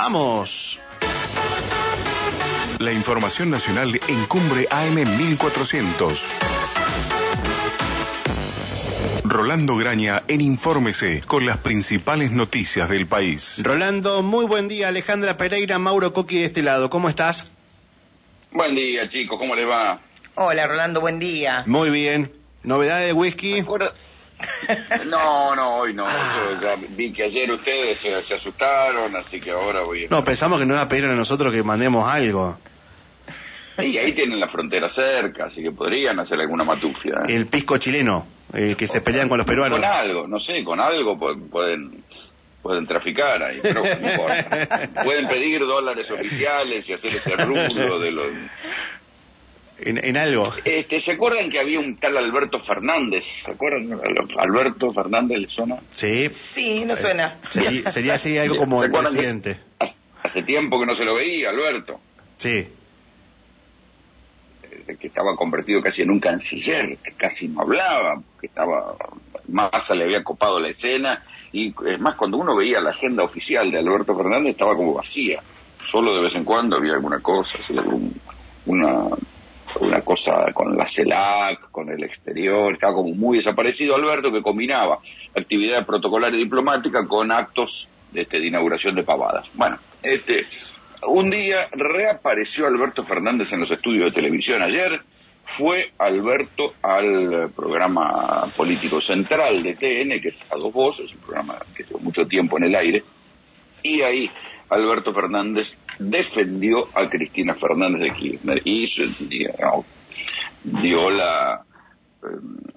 ¡Vamos! La información nacional en Cumbre AM 1400. Rolando Graña en Infórmese con las principales noticias del país. Rolando, muy buen día. Alejandra Pereira, Mauro Coqui de este lado. ¿Cómo estás? Buen día, chicos. ¿Cómo les va? Hola, Rolando, buen día. Muy bien. ¿Novedades de whisky? No, no, hoy no. vi que ayer ustedes se, asustaron, así que ahora voy a... No, pensamos que nos iba a pedir a nosotros que mandemos algo. Y ahí tienen la frontera cerca, así que podrían hacer alguna matufia. ¿eh? El pisco chileno, eh, que se pelean con los peruanos. Con algo, no sé, con algo pueden pueden traficar ahí, pero no importa. Pueden pedir dólares oficiales y hacer ese rubro de los... En, algo. Este, ¿Se acuerdan que había un tal Alberto Fernández? ¿Se acuerdan? Alberto Fernández le suena. Sí. Sí, no suena. Sería, así algo como el presidente. Hace tiempo que no se lo veía, Alberto. Sí que estaba convertido casi en un canciller, que casi no hablaba, que estaba, Massa le había copado la escena, y es más, cuando uno veía la agenda oficial de Alberto Fernández estaba como vacía, solo de vez en cuando había alguna cosa, así, una, una cosa con la CELAC, con el exterior, estaba como muy desaparecido Alberto, que combinaba actividad protocolar y diplomática con actos de, este, de inauguración de pavadas. Bueno, este, un día reapareció Alberto Fernández en los estudios de televisión ayer, fue Alberto al programa político central de TN, que es a dos voces, un programa que lleva mucho tiempo en el aire, y ahí Alberto Fernández defendió a Cristina Fernández de Kirchner y dio la,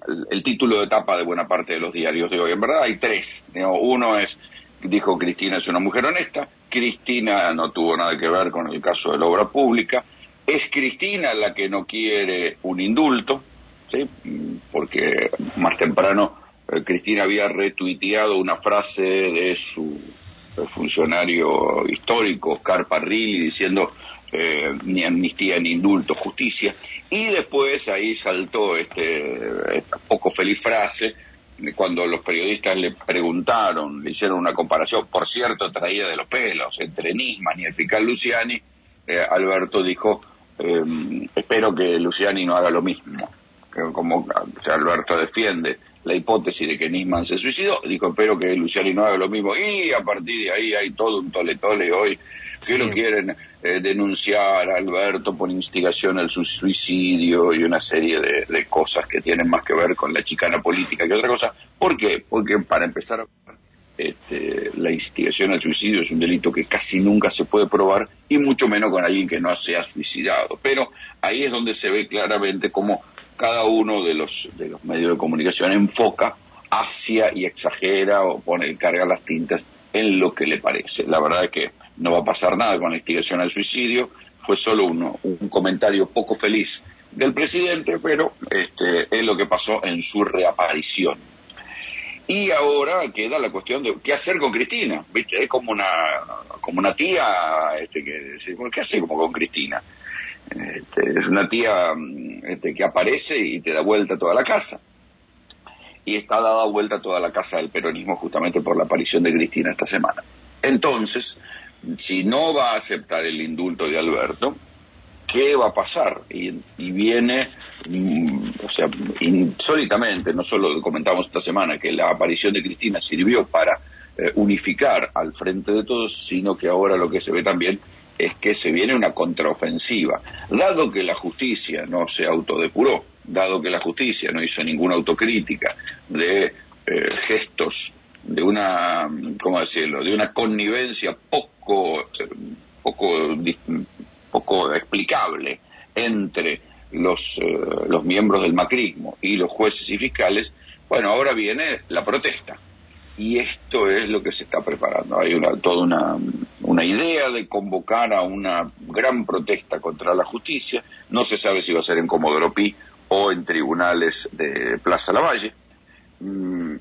el, el, título de etapa de buena parte de los diarios de hoy. En verdad hay tres. Uno es, dijo Cristina es una mujer honesta, Cristina no tuvo nada que ver con el caso de la obra pública. Es Cristina la que no quiere un indulto, ¿sí? porque más temprano eh, Cristina había retuiteado una frase de su funcionario histórico, Oscar Parrilli, diciendo eh, ni amnistía ni indulto, justicia. Y después ahí saltó este, esta poco feliz frase cuando los periodistas le preguntaron, le hicieron una comparación, por cierto, traída de los pelos, entre Nisman y el fiscal Luciani, eh, Alberto dijo, em, espero que Luciani no haga lo mismo. Como Alberto defiende la hipótesis de que Nisman se suicidó, dijo, espero que Luciani no haga lo mismo. Y a partir de ahí hay todo un tole-tole hoy que lo quieren eh, denunciar a Alberto por instigación al suicidio y una serie de, cosas que tienen más que ver con la chicana política que otra cosa. ¿Por qué? Porque para empezar, este, la instigación al suicidio es un delito que casi nunca se puede probar y mucho menos con alguien que no se ha suicidado. Pero ahí es donde se ve claramente cómo cada uno de los, de los medios de comunicación enfoca hacia y exagera o pone carga las tintas en lo que le parece. La verdad es que no va a pasar nada con la instigación al suicidio, fue solo uno, un comentario poco feliz del presidente, pero este, es lo que pasó en su reaparición. Y ahora queda la cuestión de qué hacer con Cristina, ¿viste? Es como una, como una tía, este, que, ¿qué hace como con Cristina? Este, es una tía este, que aparece y te da vuelta toda la casa. Y está dada vuelta toda la casa del peronismo justamente por la aparición de Cristina esta semana. Entonces, si no va a aceptar el indulto de Alberto, ¿qué va a pasar? Y, viene, mm, o sea, insólitamente, no solo lo comentamos esta semana, que la aparición de Cristina sirvió para eh, unificar al frente de todos, sino que ahora lo que se ve también es que se viene una contraofensiva. Dado que la justicia no se autodepuró, dado que la justicia no hizo ninguna autocrítica de eh, gestos de una, ¿cómo decirlo?, de una connivencia poco, poco, poco explicable entre los, eh, los miembros del macrismo y los jueces y fiscales, bueno, ahora viene la protesta. Y esto es lo que se está preparando. Hay una, toda una, una idea de convocar a una gran protesta contra la justicia. No se sabe si va a ser en Comodoro Pi o en tribunales de Plaza Lavalle. Mm,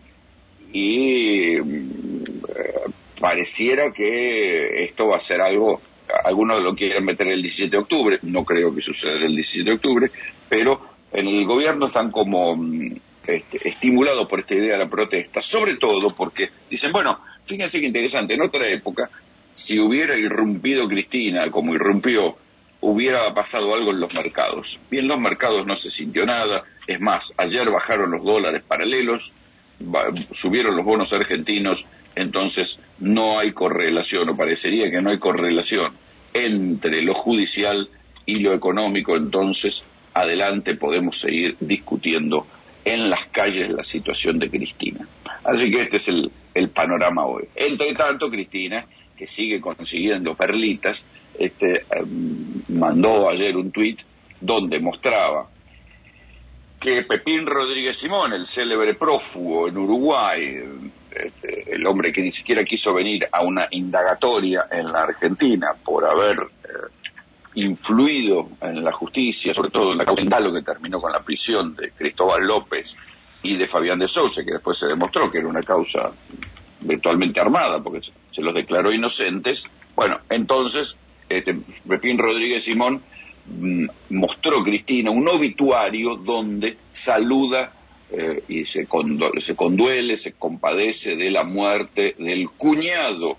y mm, pareciera que esto va a ser algo, algunos lo quieren meter el 17 de octubre, no creo que suceda el 17 de octubre, pero en el gobierno están como mm, este, estimulados por esta idea de la protesta, sobre todo porque dicen, bueno, fíjense que interesante, en otra época si hubiera irrumpido Cristina como irrumpió, hubiera pasado algo en los mercados. Bien, los mercados no se sintió nada. Es más, ayer bajaron los dólares paralelos, subieron los bonos argentinos, entonces no hay correlación, o parecería que no hay correlación entre lo judicial y lo económico, entonces adelante podemos seguir discutiendo en las calles la situación de Cristina. Así que este es el, el panorama hoy. Entre tanto, Cristina, que sigue consiguiendo perlitas, este, em, mandó ayer un tuit donde mostraba que Pepín Rodríguez Simón, el célebre prófugo en Uruguay, este, el hombre que ni siquiera quiso venir a una indagatoria en la Argentina por haber eh, influido en la justicia, sobre todo en la causa lo que terminó con la prisión de Cristóbal López y de Fabián de Sousa, que después se demostró que era una causa virtualmente armada, porque se los declaró inocentes. Bueno, entonces este, Pepín Rodríguez Simón mm, mostró Cristina un obituario donde saluda eh, y se, se conduele, se compadece de la muerte del cuñado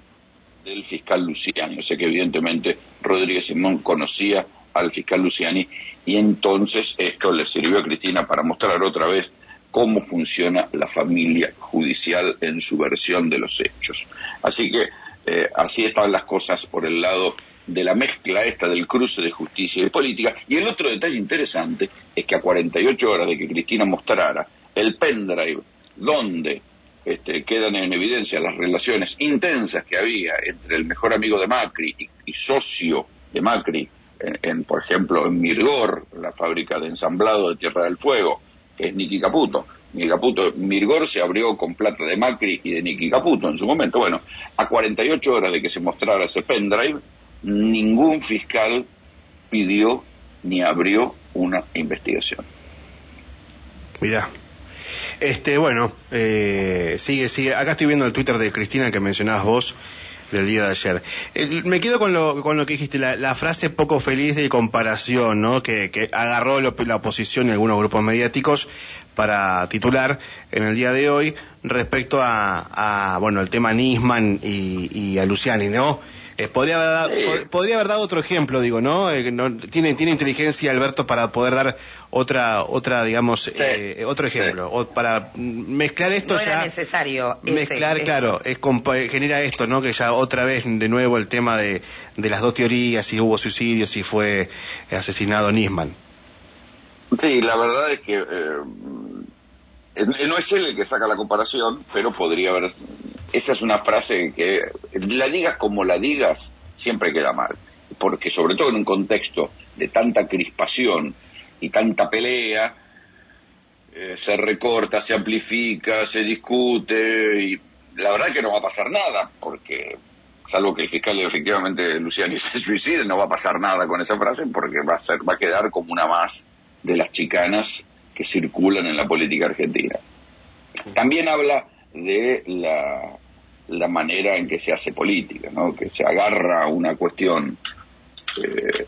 del fiscal Luciani. O sea que evidentemente Rodríguez Simón conocía al fiscal Luciani y entonces esto le sirvió a Cristina para mostrar otra vez cómo funciona la familia judicial en su versión de los hechos. Así que eh, así están las cosas por el lado de la mezcla esta del cruce de justicia y política. Y el otro detalle interesante es que a 48 horas de que Cristina mostrara el pendrive donde este, quedan en evidencia las relaciones intensas que había entre el mejor amigo de Macri y, socio de Macri, en, por ejemplo, en Mirgor, la fábrica de ensamblado de Tierra del Fuego, que es Niki Caputo. Niki Caputo, Mirgor se abrió con plata de Macri y de Niki Caputo en su momento. Bueno, a 48 horas de que se mostrara ese pendrive, ningún fiscal pidió ni abrió una investigación. Mira, este, bueno, eh, sigue, sigue. Acá estoy viendo el Twitter de Cristina que mencionabas vos del día de ayer. me quedo con lo, con lo que dijiste, la, frase poco feliz de comparación, ¿no? Que, que agarró la oposición y algunos grupos mediáticos para titular en el día de hoy respecto a, bueno, el tema Nisman y, y a Luciani, ¿no? Eh, podría, haber, podría haber dado otro ejemplo, digo, ¿no? Eh, tiene, tiene inteligencia Alberto para poder dar otra, otra digamos, eh, otro ejemplo. O para mezclar esto no ya. Era necesario. Mezclar, claro, es, genera esto, ¿no? Que ya otra vez de nuevo el tema de, de las dos teorías, si hubo suicidio, si fue asesinado Nisman. Sí, la verdad es que no es él el que saca la comparación, pero podría haber esa es una frase que la digas como la digas, siempre queda mal. Porque sobre todo en un contexto de tanta crispación y tanta pelea, eh, se recorta, se amplifica, se discute y la verdad es que no va a pasar nada, porque salvo que el fiscal efectivamente Luciani se suicide, no va a pasar nada con esa frase porque va a ser, va a quedar como una más de las chicanas que circulan en la política argentina. También habla de la la manera en que se hace política, ¿no? que se agarra una cuestión, eh,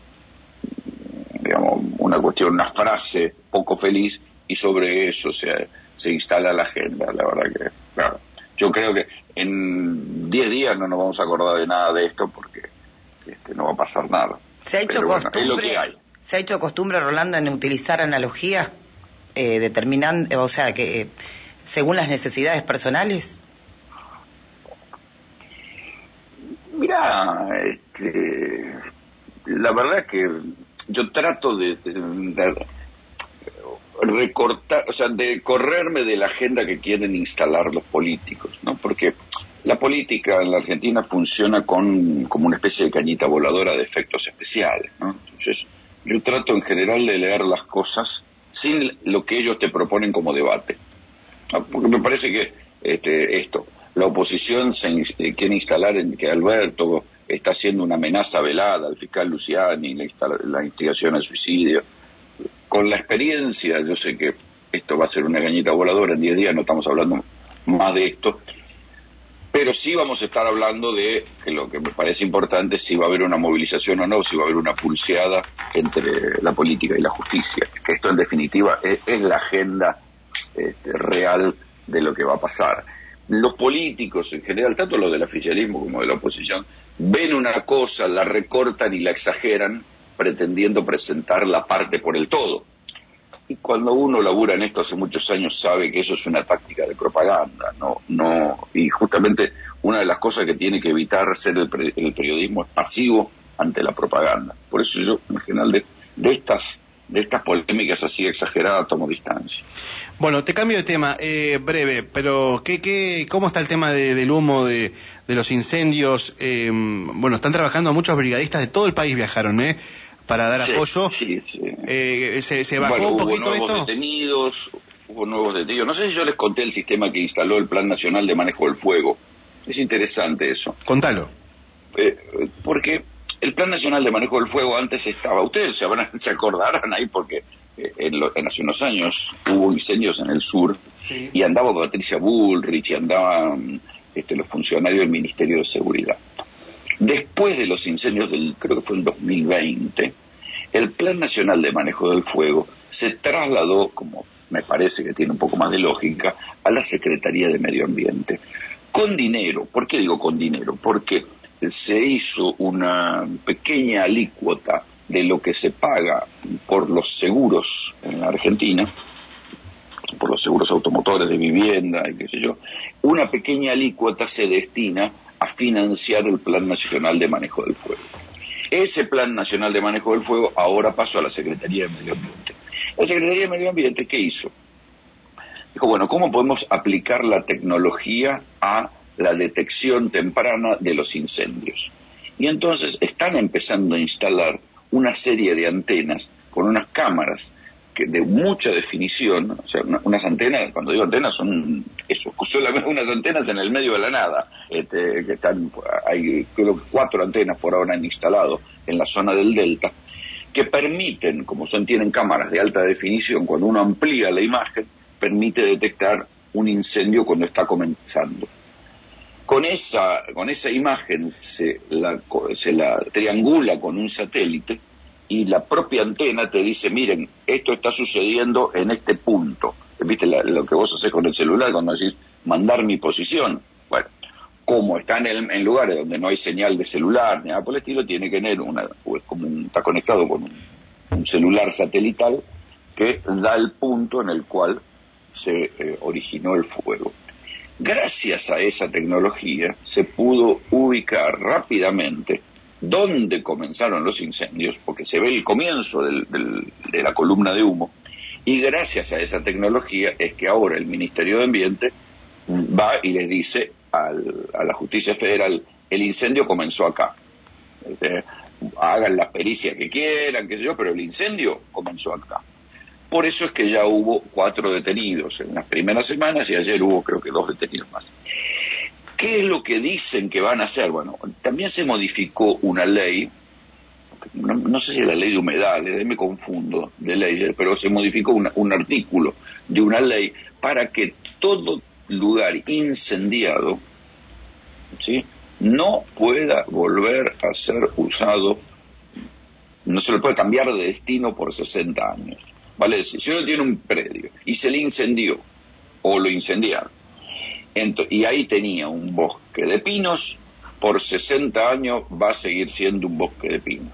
digamos, una cuestión, una frase poco feliz y sobre eso se, se instala la agenda. La verdad que, claro, yo creo que en 10 días no nos vamos a acordar de nada de esto porque este, no va a pasar nada. Se ha hecho costumbre. Se ha hecho costumbre, Rolando, en utilizar analogías eh, determinando, o sea, que eh, según las necesidades personales. Este, la verdad que yo trato de, recortar, o sea, de correrme de la agenda que quieren instalar los políticos, ¿no? Porque la política en la Argentina funciona con como una especie de cañita voladora de efectos especiales, ¿no? Entonces, yo trato en general de leer las cosas sin lo que ellos te proponen como debate. Porque me parece que este, esto, la oposición se eh, quiere instalar en que Alberto está haciendo una amenaza velada al fiscal Luciani, la, la instigación al suicidio. Con la experiencia, yo sé que esto va a ser una gañita voladora, en 10 días no estamos hablando más de esto, pero sí vamos a estar hablando de, que lo que me parece importante, si va a haber una movilización o no, si va a haber una pulseada entre la política y la justicia, que esto en definitiva es, la agenda este, real de lo que va a pasar los políticos en general, tanto los del oficialismo como de la oposición, ven una cosa, la recortan y la exageran, pretendiendo presentar la parte por el todo. Y cuando uno labura en esto hace muchos años sabe que eso es una táctica de propaganda, no, no, y justamente una de las cosas que tiene que evitar ser el, periodismo es pasivo ante la propaganda. Por eso yo, en general, de, de estas de estas polémicas así exageradas tomo distancia. Bueno, te cambio de tema, eh, breve, pero ¿qué, qué, ¿cómo está el tema del humo, de, de los incendios? Eh, bueno, están trabajando muchos brigadistas de todo el país, viajaron, ¿eh? Para dar apoyo. Sí, sí. Eh, ¿se, ¿se, bajó un poquito hubo nuevos detenidos, hubo nuevos detenidos. No sé si yo les conté el sistema que instaló el Plan Nacional de Manejo del Fuego. Es interesante eso. Contalo. Eh, porque el Plan Nacional de Manejo del Fuego antes estaba, ustedes se, se acordarán ahí porque eh, en, hace unos años hubo incendios en el sur y andaba Patricia Bullrich y andaban este, los funcionarios del Ministerio de Seguridad. Después de los incendios del, creo que fue en 2020, el Plan Nacional de Manejo del Fuego se trasladó, como me parece que tiene un poco más de lógica, a la Secretaría de Medio Ambiente. Con dinero. ¿Por qué digo con dinero? Porque se hizo una pequeña alícuota de lo que se paga por los seguros en la Argentina, por los seguros automotores de vivienda y qué sé yo, una pequeña alícuota se destina a financiar el Plan Nacional de Manejo del Fuego. Ese Plan Nacional de Manejo del Fuego ahora pasó a la Secretaría de Medio Ambiente. La Secretaría de Medio Ambiente, ¿qué hizo? Dijo, bueno, ¿cómo podemos aplicar la tecnología a la detección temprana de los incendios. Y entonces están empezando a instalar una serie de antenas con unas cámaras que de mucha definición, o sea, unas antenas, cuando digo antenas son eso, solamente unas antenas en el medio de la nada, este, que están, hay creo cuatro antenas por ahora han instalado en la zona del delta, que permiten, como son tienen cámaras de alta definición, cuando uno amplía la imagen, permite detectar un incendio cuando está comenzando. Con esa, con esa imagen se la, se la triangula con un satélite y la propia antena te dice, miren, esto está sucediendo en este punto. ¿Viste lo que vos haces con el celular cuando decís mandar mi posición? Bueno, como está en, lugares donde no hay señal de celular ni nada por el estilo, tiene que tener una, pues como está conectado con un, celular satelital que da el punto en el cual se eh, originó el fuego. Gracias a esa tecnología se pudo ubicar rápidamente dónde comenzaron los incendios, porque se ve el comienzo de la columna de humo, y gracias a esa tecnología es que ahora el Ministerio de Ambiente va y les dice a la justicia federal, el incendio comenzó acá. Este, hagan las pericias que quieran, qué sé yo, pero el incendio comenzó acá. Por eso es que ya hubo cuatro detenidos en las primeras semanas y ayer hubo creo que dos detenidos más. ¿Qué es lo que dicen que van a hacer? Bueno, también se modificó una ley, no, sé si es la ley de humedales, me confundo de leyes, pero se modificó un artículo de una ley para que todo lugar incendiado ¿sí? no pueda volver a ser usado, no se le puede cambiar de destino por 60 años. Vale decir, si uno tiene un predio y se le incendió o lo incendiaron, y ahí tenía un bosque de pinos, por 60 años va a seguir siendo un bosque de pinos.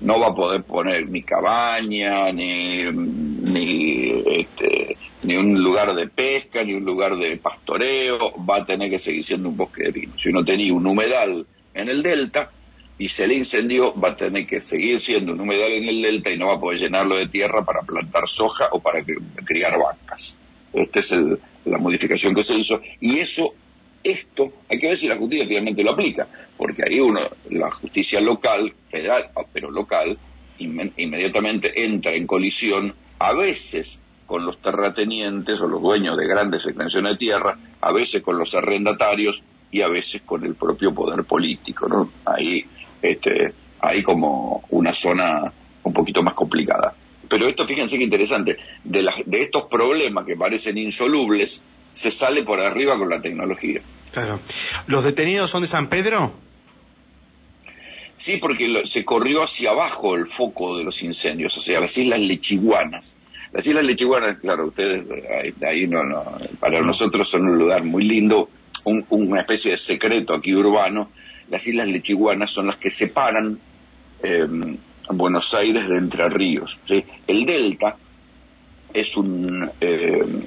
No va a poder poner ni cabaña, ni, ni, este, ni un lugar de pesca, ni un lugar de pastoreo, va a tener que seguir siendo un bosque de pinos. Si uno tenía un humedal en el delta, y se le incendió, va a tener que seguir siendo un humedal en el delta y no va a poder llenarlo de tierra para plantar soja o para criar vacas. Esta es la modificación que se hizo y eso, esto, hay que ver si la justicia finalmente lo aplica, porque ahí uno, la justicia local, federal, ah, pero local, inmediatamente entra en colisión a veces con los terratenientes o los dueños de grandes extensiones de tierra, a veces con los arrendatarios y a veces con el propio poder político, ¿no? Ahí este, hay como una zona un poquito más complicada. Pero esto, fíjense qué interesante, de, de estos problemas que parecen insolubles, se sale por arriba con la tecnología. Claro. ¿Los detenidos son de San Pedro? Sí, porque se corrió hacia abajo el foco de los incendios, o sea, las islas Lechiguanas. Las Islas Lechiguanas, claro, ustedes ahí, no, no, para nosotros son un lugar muy lindo, una especie de secreto aquí urbano. Las Islas Lechiguanas son las que separan em, Buenos Aires de Entre Ríos. El delta es un em,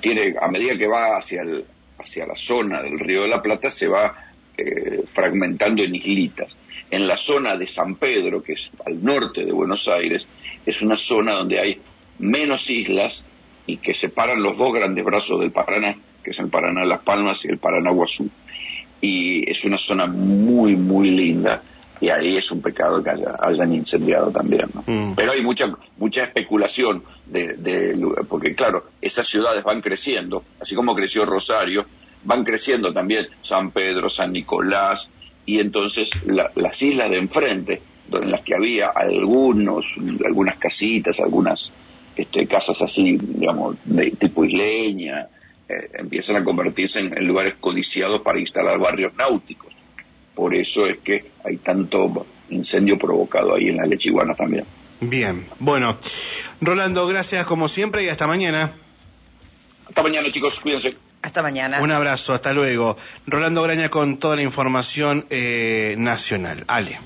tiene a medida que va hacia el, hacia la zona del Río de la Plata se va eh, fragmentando en islitas. En la zona de San Pedro, que es al norte de Buenos Aires, es una zona donde hay menos islas y que separan los dos grandes brazos del Paraná, que es el Paraná Las Palmas y el Paraná Guazú. Y es una zona muy, muy linda y ahí es un pecado que hayan incendiado también. ¿no? Mm. Pero hay mucha mucha especulación de, porque claro, esas ciudades van creciendo, así como creció Rosario, van creciendo también San Pedro, San Nicolás y entonces las islas de enfrente, en las que había algunos algunas casitas, algunas este, casas así, digamos, de tipo isleña, eh, empiezan a convertirse en lugares codiciados para instalar barrios náuticos por eso es que hay tanto incendio provocado ahí en la lechiguana también. Bien, bueno, Rolando, gracias como siempre y hasta mañana. Hasta mañana, chicos, cuídense. Hasta mañana. Un abrazo, hasta luego. Rolando Graña con toda la información eh, nacional. Ale.